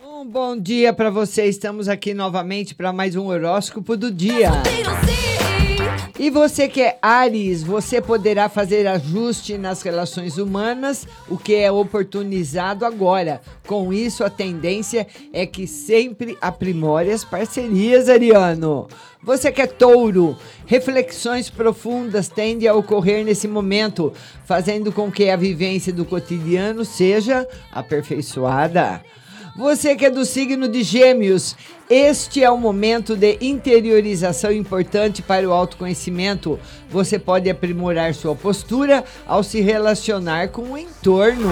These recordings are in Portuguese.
Um bom dia para você. Estamos aqui novamente para mais um horóscopo do dia. E você que é Ares, você poderá fazer ajuste nas relações humanas, o que é oportunizado agora. Com isso, a tendência é que sempre aprimore as parcerias, Ariano. Você que é touro, reflexões profundas tendem a ocorrer nesse momento, fazendo com que a vivência do cotidiano seja aperfeiçoada. Você que é do signo de Gêmeos, este é um momento de interiorização importante para o autoconhecimento. Você pode aprimorar sua postura ao se relacionar com o entorno.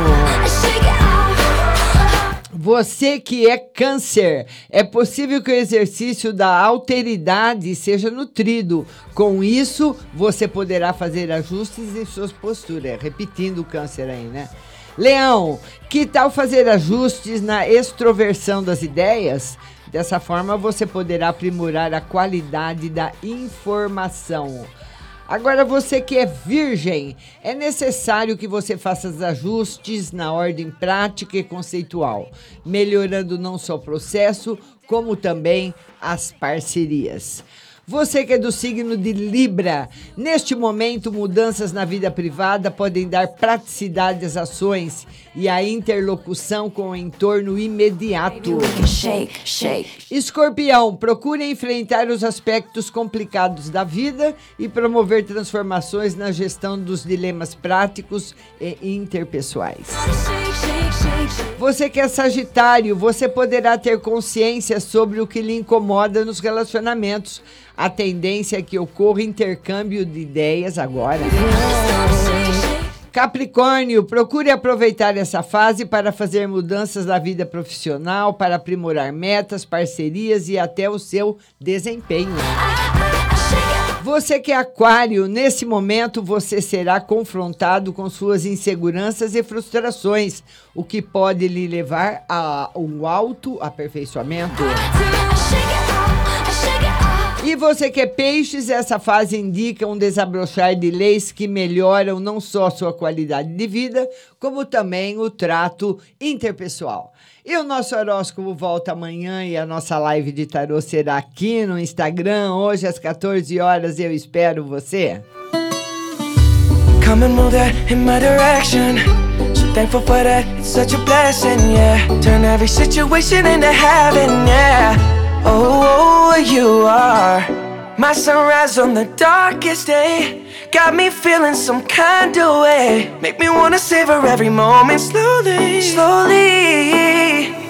Você que é câncer, é possível que o exercício da alteridade seja nutrido. Com isso, você poderá fazer ajustes em suas posturas. Repetindo o câncer aí, né? Leão, que tal fazer ajustes na extroversão das ideias? Dessa forma, você poderá aprimorar a qualidade da informação. Agora, você que é virgem, é necessário que você faça os ajustes na ordem prática e conceitual, melhorando não só o processo, como também as parcerias. Você que é do signo de Libra, neste momento, mudanças na vida privada podem dar praticidade às ações e a interlocução com o entorno imediato. Escorpião, procure enfrentar os aspectos complicados da vida e promover transformações na gestão dos dilemas práticos e interpessoais. Você que é Sagitário, você poderá ter consciência sobre o que lhe incomoda nos relacionamentos a tendência é que ocorra intercâmbio de ideias agora. Capricórnio, procure aproveitar essa fase para fazer mudanças na vida profissional, para aprimorar metas, parcerias e até o seu desempenho. Você que é aquário, nesse momento você será confrontado com suas inseguranças e frustrações, o que pode lhe levar a um alto aperfeiçoamento. E você que é peixes, essa fase indica um desabrochar de leis que melhoram não só sua qualidade de vida, como também o trato interpessoal. E o nosso horóscopo volta amanhã e a nossa live de tarô será aqui no Instagram, hoje às 14 horas. Eu espero você. Come and move that in my direction. So thankful for that, it's such a blessing, yeah. Turn every situation into heaven, yeah. Oh, you are my sunrise on the darkest day. Got me feeling some kind of way. Make me wanna savor every moment slowly, slowly.